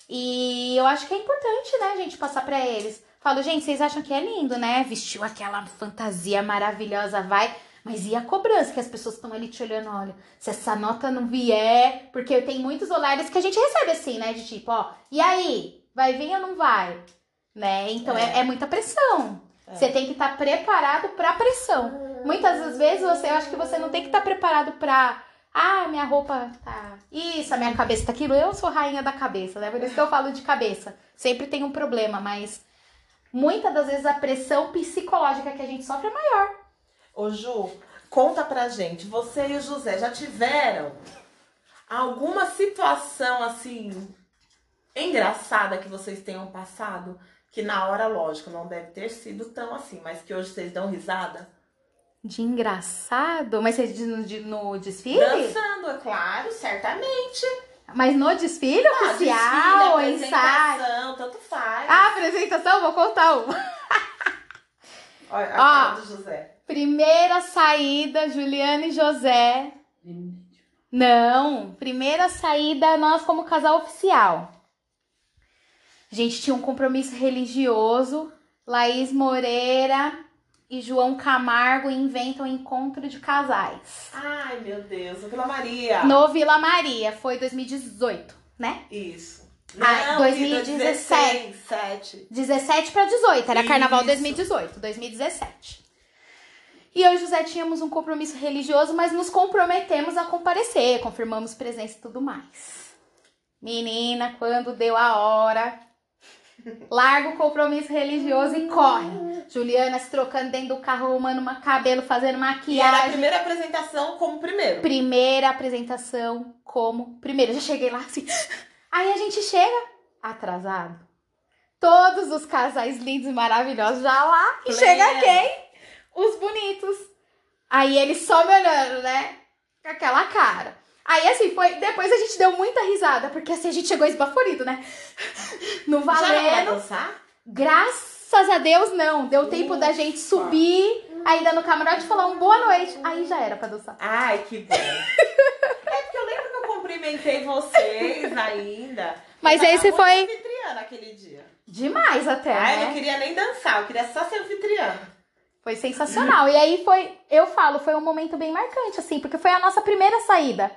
E eu acho que é importante, né, a gente passar pra eles. Falo, gente, vocês acham que é lindo, né? Vestiu aquela fantasia maravilhosa, vai. Mas e a cobrança que as pessoas estão ali te olhando, olha, se essa nota não vier, porque tem muitos olhares que a gente recebe assim, né? De tipo, ó, e aí? Vai vir ou não vai? Né? Então é, É. é muita pressão. Você tem que estar preparado pra pressão. Muitas vezes você eu acho que você não tem que estar preparado pra. Ah, minha roupa tá. Isso, a minha cabeça tá aquilo. Eu sou rainha da cabeça, né? Por isso que eu falo de cabeça. Sempre tem um problema, mas muitas das vezes a pressão psicológica que a gente sofre é maior. Ô Ju, conta pra gente, você e o José já tiveram alguma situação assim engraçada que vocês tenham passado? Que na hora, lógico, não deve ter sido tão assim, mas que hoje vocês dão risada? De engraçado? Mas você diz no, de- no desfile? Dançando, é claro, certamente. Mas no desfile Ah, oficial, desfile, ensaio? tanto faz. Ah, apresentação, vou contar uma. Olha a ó. do José. Primeira saída, Juliana e José. Não, primeira saída, nós como casal oficial. A gente tinha um compromisso religioso. Laís Moreira e João Camargo inventam encontro de casais. Ai, meu Deus, Vila Maria. No Vila Maria, foi 2018, né? Isso. Ah, Não, 2017. 2017. 17 para 18, era carnaval Isso. 2018, 2017. E eu e José tínhamos um compromisso religioso, mas nos comprometemos a comparecer, confirmamos presença e tudo mais. Menina, quando deu a hora, larga o compromisso religioso e corre. Juliana se trocando dentro do carro, arrumando uma cabelo, fazendo E era a maquiagem. primeira apresentação como primeiro. Primeira apresentação como primeiro. Já cheguei lá assim. Aí a gente chega atrasado. Todos os casais lindos e maravilhosos já lá. E Pleno. chega quem? Os bonitos. Aí eles só me olhando, né? Com aquela cara. Aí assim, foi. Depois a gente deu muita risada, porque assim a gente chegou esbaforido, né? No valendo. dançar? Graças a Deus, não. Deu tempo da gente subir, ainda no camarote falar um boa noite. Aí já era pra dançar. Ai, que bom. é porque eu lembro que eu cumprimentei vocês ainda. Mas Eu muito foi- anfitriã naquele dia. Demais até, Ai, eu né? não queria nem dançar, eu queria só ser anfitriã. Foi sensacional. E aí foi, eu falo, foi um momento bem marcante, assim, porque foi a nossa primeira saída,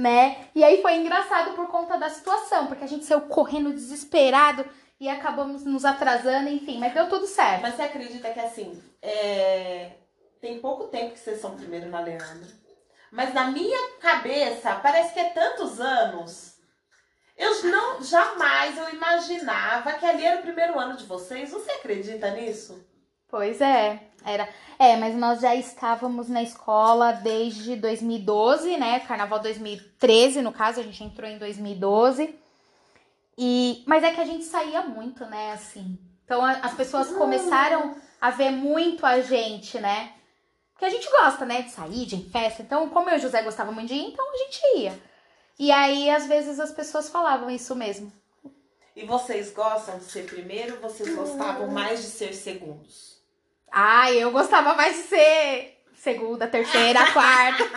né? E aí foi engraçado por conta da situação, porque a gente saiu correndo desesperado e acabamos nos atrasando, enfim, mas deu tudo certo. Mas você acredita que assim, é, tem pouco tempo que vocês são primeiro na Leandro. Mas na minha cabeça, parece que é tantos anos. Eu não, jamais eu imaginava que ali era o primeiro ano de vocês. Você acredita nisso? Pois é, era. É, mas nós já estávamos na escola desde 2012, né? Carnaval 2013, no caso, a gente entrou em 2012. E, mas é que a gente saía muito, né, assim. Então a- as pessoas começaram a ver muito a gente, né? Porque a gente gosta, né, de sair, de ir em festa. Então, como eu e o José gostava muito de ir, então a gente ia. E aí, às vezes, as pessoas falavam isso mesmo. E vocês gostam de ser primeiro ou vocês gostavam mais de ser segundos? Ai, eu gostava mais de ser segunda, terceira, quarta.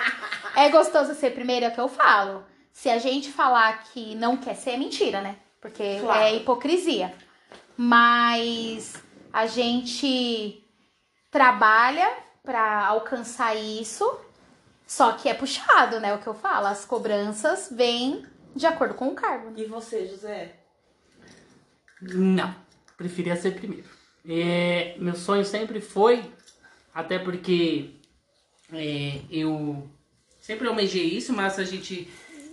É gostoso ser primeira, é o que eu falo. Se a gente falar que não quer ser, é mentira, né? Porque Claro. é hipocrisia. Mas a gente trabalha pra alcançar isso, só que é puxado, né? O que eu falo. As cobranças vêm de acordo com o cargo. né? E você, José? Não, preferia ser primeiro. É, meu sonho sempre foi, até porque é, eu sempre almejei isso, mas a gente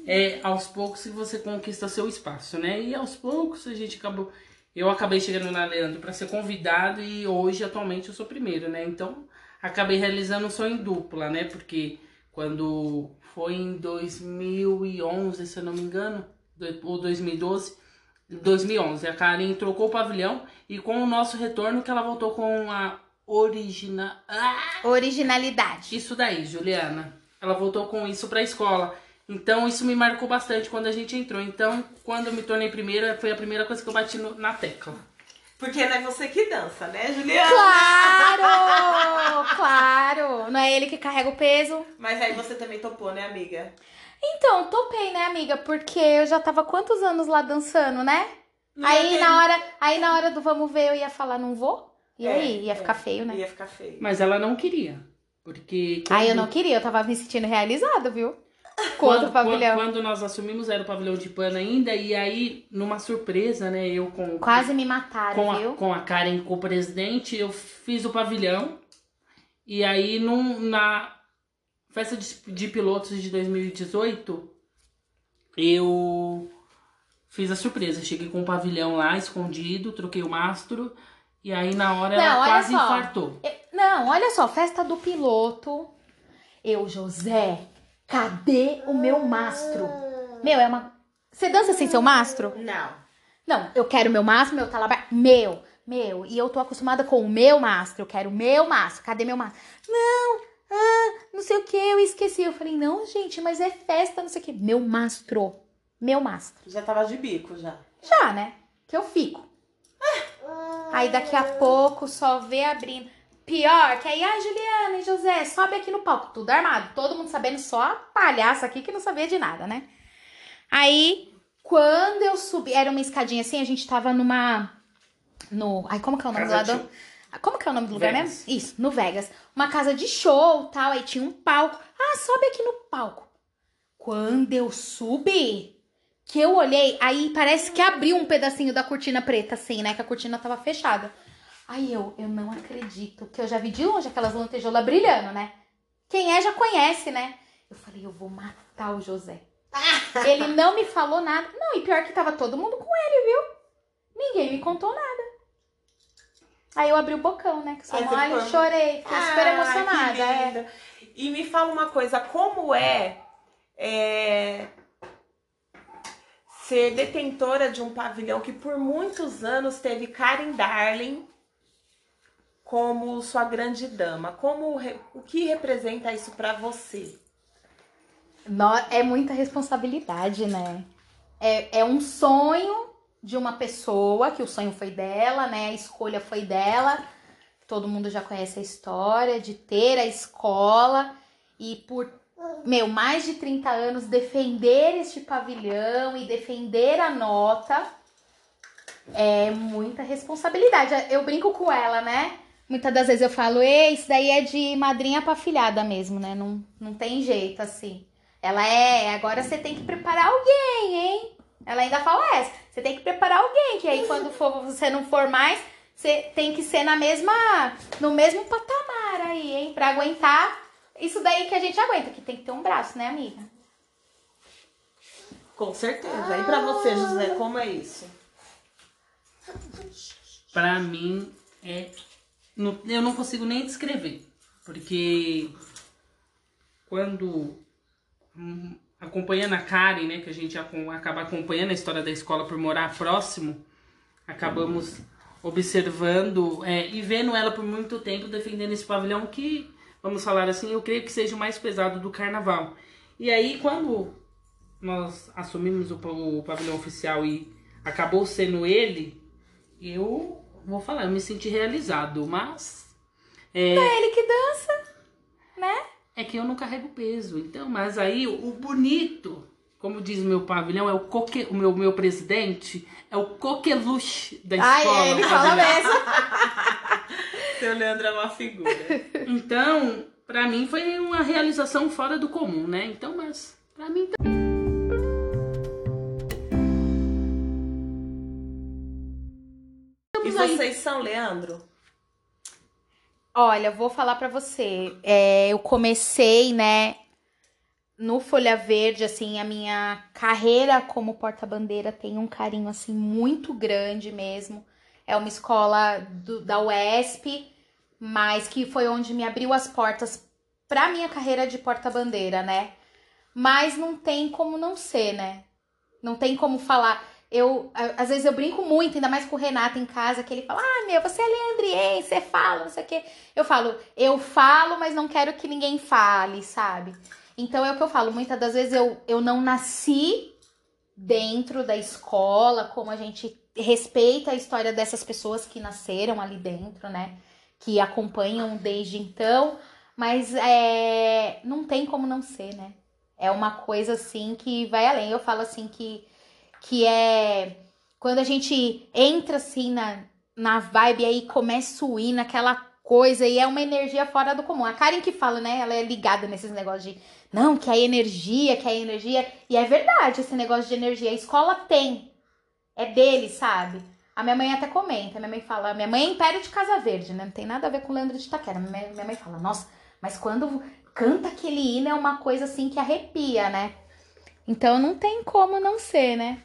é aos poucos você conquista seu espaço, né? E aos poucos a gente acabou. Eu acabei chegando na Leandro para ser convidado e hoje atualmente eu sou primeiro, né? Então acabei realizando um sonho dupla, né? Porque quando foi em 2011, se eu não me engano, ou 2012, 2011. A Karen trocou o pavilhão e com o nosso retorno que ela voltou com a origina... Ah! Originalidade. Isso daí, Juliana. Ela voltou com isso pra escola. Então isso me marcou bastante quando a gente entrou. Então, quando eu me tornei primeira, foi a primeira coisa que eu bati no- na tecla. Porque não é você que dança, né, Juliana? Claro! claro! Não é ele que carrega o peso. Mas aí você também topou, né, amiga? Então, topei, né, amiga? Porque eu já tava quantos anos lá dançando, né? Não aí na hora, aí na hora do vamos ver, eu ia falar, não vou? E É, aí? Ia é. ficar feio, né? Ia ficar feio. Mas ela não queria. Porque. Aí eu quando- não queria, eu tava me sentindo realizada, viu? Com Quando. Quando, quando nós assumimos, era o pavilhão de pano ainda. E aí, numa surpresa, né? Eu com. Quase me mataram, com a, viu? com a Karen co-presidente, eu fiz o pavilhão. E aí, num, na festa de, de pilotos de 2018, eu fiz a surpresa. Cheguei com o pavilhão lá, escondido, troquei o mastro. E aí, na hora, Não, ela quase só. infartou. Eu- Não, olha só, festa do piloto. Eu, José, cadê o meu mastro? Meu, é uma. Você dança sem seu mastro? Não. Não, eu quero meu mastro, meu talabar. Meu, meu. E eu tô acostumada com o meu mastro. Eu quero o meu mastro. Cadê meu mastro? Não, ah, não sei o que, eu esqueci. Eu falei, não, gente, mas é festa, não sei o que. Meu mastro. Meu mastro. Já tava de bico, já. Já, né? Que eu fico. Aí daqui a pouco só vê abrindo. Pior que aí, ah, Juliana e José, sobe aqui no palco. Tudo armado. Todo mundo sabendo, só a palhaça aqui que não sabia de nada, né? Aí, quando eu subi, era uma escadinha assim, a gente tava numa. No. Ai, como que é o nome do lado? Como que é o nome do lugar Vegas. mesmo? Isso, no Vegas. Uma casa de show tal. Aí tinha um palco. Ah, sobe aqui no palco. Quando eu subi, que eu olhei, aí parece que abriu um pedacinho da cortina preta, assim, né? Que a cortina tava fechada. Aí eu, eu não acredito, que eu já vi de longe aquelas lantejoulas brilhando, né? Quem é já conhece, né? Eu falei, eu vou matar o José. ele não me falou nada. Não, e pior que tava todo mundo com ele, viu? Ninguém me contou nada. Aí eu abri o bocão, né? Que sou Aí você mole, ficou- chorei, fiquei super Ai, emocionada. que é. linda. E me fala uma coisa, como é, é, ser detentora de um pavilhão que por muitos anos teve Karen Darling como sua grande dama? Como re- o que representa isso pra você? No- é muita responsabilidade, né? É, é um sonho de uma pessoa, que o sonho foi dela, né? A escolha foi dela. Todo mundo já conhece a história de ter a escola e por, meu, mais de 30 anos defender este pavilhão e defender a nota. É muita responsabilidade. Eu brinco com ela, né? Muitas das vezes eu falo, ei, isso daí é de madrinha pra filhada mesmo, né? Não, não tem jeito assim. Ela é, agora você tem que preparar alguém, hein? Ela ainda fala essa. Você tem que preparar alguém, que aí quando for, você não for mais, você tem que ser na mesma, no mesmo patamar aí, hein? Pra aguentar isso daí que a gente aguenta, que tem que ter um braço, né, amiga? Com certeza. E pra você, José, como é isso? Pra mim, é. não- Eu não consigo nem descrever. Porque quando. Acompanhando a Karen, né? Que a gente acaba acompanhando a história da escola por morar próximo, acabamos observando é, e vendo ela por muito tempo defendendo esse pavilhão que, vamos falar assim, eu creio que seja o mais pesado do carnaval. E aí, quando nós assumimos o, o pavilhão oficial e acabou sendo ele, eu vou falar, eu me senti realizado, mas É ele que dança, né? É que eu não carrego peso. Então, mas aí o bonito, como diz o meu pavilhão, é o coque, o meu, meu presidente, é o coqueluche da Ai, escola. é, ele fala mesmo. Seu Leandro é uma figura. Então, pra mim foi uma realização fora do comum, né? Então, mas pra mim tá- E vocês são, Leandro? Olha, vou falar pra você. É, eu comecei, né, no Folha Verde, assim, a minha carreira como porta-bandeira tem um carinho, assim, muito grande mesmo. É uma escola do- da UESP, mas que foi onde me abriu as portas pra minha carreira de porta-bandeira, né? Mas não tem como não ser, né? Não tem como falar. Eu, às vezes eu brinco muito, ainda mais com o Renato em casa, que ele fala, ah, meu, você é leandriense, você fala, não sei o quê. Eu falo, eu falo, mas não quero que ninguém fale, sabe? Então é o que eu falo, muitas das vezes eu, eu não nasci dentro da escola, como a gente respeita a história dessas pessoas que nasceram ali dentro, né? Que acompanham desde então, mas é, não tem como não ser, né? É uma coisa assim que vai além. Eu falo assim que, que é quando a gente entra assim na, na vibe aí começa a ir naquela coisa e é uma energia fora do comum. A Karen que fala, né? Ela é ligada nesses negócios de não, que a energia, que a energia. E é verdade esse negócio de energia. A escola tem. É dele, sabe? A minha mãe até comenta. Minha mãe fala, minha mãe é Império de Casa Verde, né? Não tem nada a ver com Leandro de Itaquera. Minha mãe fala, nossa, mas quando canta aquele hino é uma coisa assim que arrepia, né? Então não tem como não ser, né?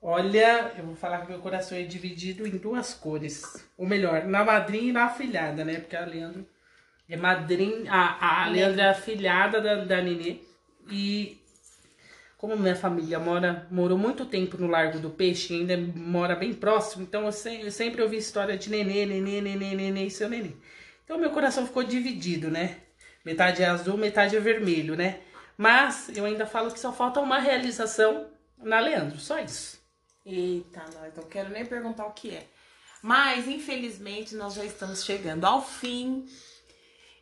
Olha, eu vou falar que meu coração é dividido em duas cores. Ou melhor, na madrinha e na afilhada, né? Porque a Leandro é madrinha. A, a Leandro é afilhada da, da Nenê. E como minha família mora, morou muito tempo no Largo do Peixe, ainda mora bem próximo, então eu, se, eu sempre ouvi história de nenê, nenê, nenê, nenê e seu nenê. Então meu coração ficou dividido, né? Metade é azul, metade é vermelho, né? Mas eu ainda falo que só falta uma realização na Leandro, só isso. Eita, nós não quero nem perguntar o que é. Mas, infelizmente, nós já estamos chegando ao fim.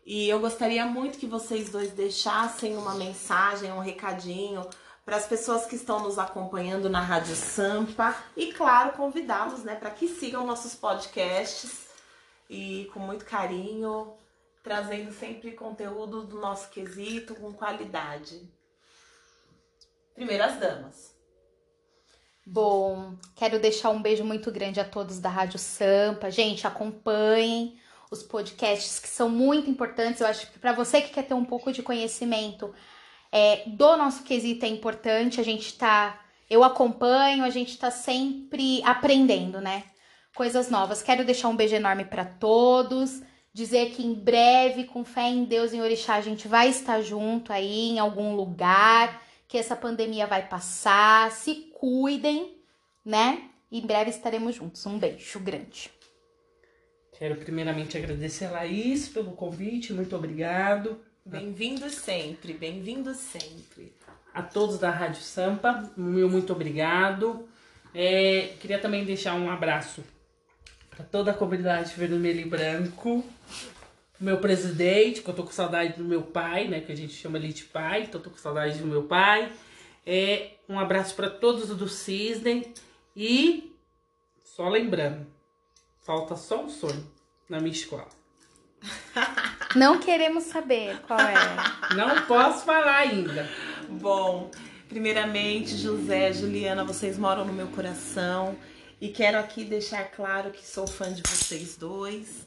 E eu gostaria muito que vocês dois deixassem uma mensagem, um recadinho para as pessoas que estão nos acompanhando na Rádio Sampa e, claro, convidá-los né, para que sigam nossos podcasts e com muito carinho, trazendo sempre conteúdo do nosso quesito com qualidade. Primeiras damas. Bom, quero deixar um beijo muito grande a todos da Rádio Sampa. Gente, acompanhem os podcasts que são muito importantes. Eu acho que para você que quer ter um pouco de conhecimento é, do nosso quesito é importante. A gente tá. Eu acompanho, a gente tá sempre aprendendo, né? coisas novas. Quero deixar um beijo enorme para todos. Dizer que em breve, com fé em Deus e em Orixá, a gente vai estar junto aí em algum lugar, que essa pandemia vai passar. Se cuidem, né? E em breve estaremos juntos. Um beijo grande. Quero primeiramente agradecer a Laís pelo convite, muito obrigado. Bem-vindo sempre, bem-vindo sempre. A todos da Rádio Sampa, meu muito obrigado. É, queria também deixar um abraço para toda a comunidade vermelho e branco, meu presidente, que eu tô com saudade do meu pai, né, que a gente chama ele de pai, então eu tô com saudade do meu pai. É, um abraço para todos do Cisne e só lembrando, falta só um sonho na minha escola. Não queremos saber qual é. Não posso falar ainda. Bom, primeiramente, José, Juliana, vocês moram no meu coração. E quero aqui deixar claro que sou fã de vocês dois.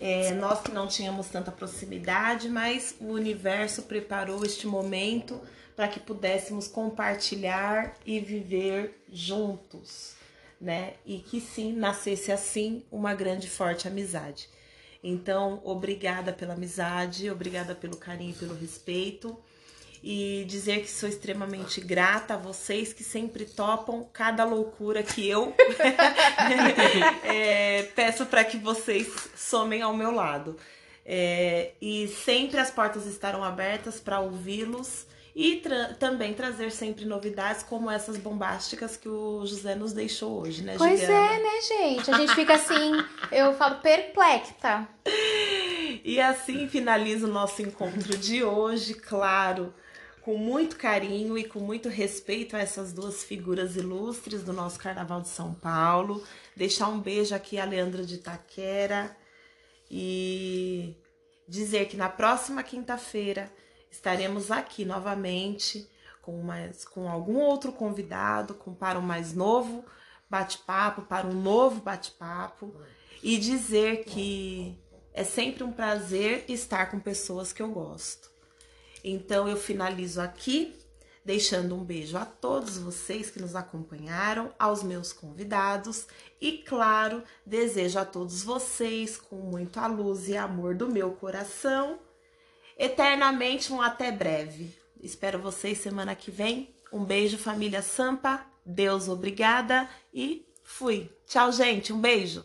É, nós que não tínhamos tanta proximidade, mas o universo preparou este momento para que pudéssemos compartilhar e viver juntos, né? E que sim nascesse assim uma grande forte amizade. Então, obrigada pela amizade, obrigada pelo carinho e pelo respeito e dizer que sou extremamente grata a vocês que sempre topam cada loucura que eu é, peço para que vocês somem ao meu lado. É, e sempre as portas estarão abertas para ouvi-los e tra também trazer sempre novidades como essas bombásticas que o José nos deixou hoje, né, Pois Juliana? é, né, gente? A gente fica assim, eu falo perplexa. E assim finaliza o nosso encontro de hoje, claro com muito carinho e com muito respeito a essas duas figuras ilustres do nosso Carnaval de São Paulo. Deixar um beijo aqui a Leandra de Taquera e dizer que na próxima quinta-feira estaremos aqui novamente com, mais, com algum outro convidado, com para um mais novo bate-papo, para um novo bate-papo e dizer que é sempre um prazer estar com pessoas que eu gosto. Então eu finalizo aqui, deixando um beijo a todos vocês que nos acompanharam, aos meus convidados e, claro, desejo a todos vocês, com muita luz e amor do meu coração, eternamente um até breve. Espero vocês semana que vem. Um beijo, família Sampa. Deus obrigada e fui. Tchau, gente. Um beijo.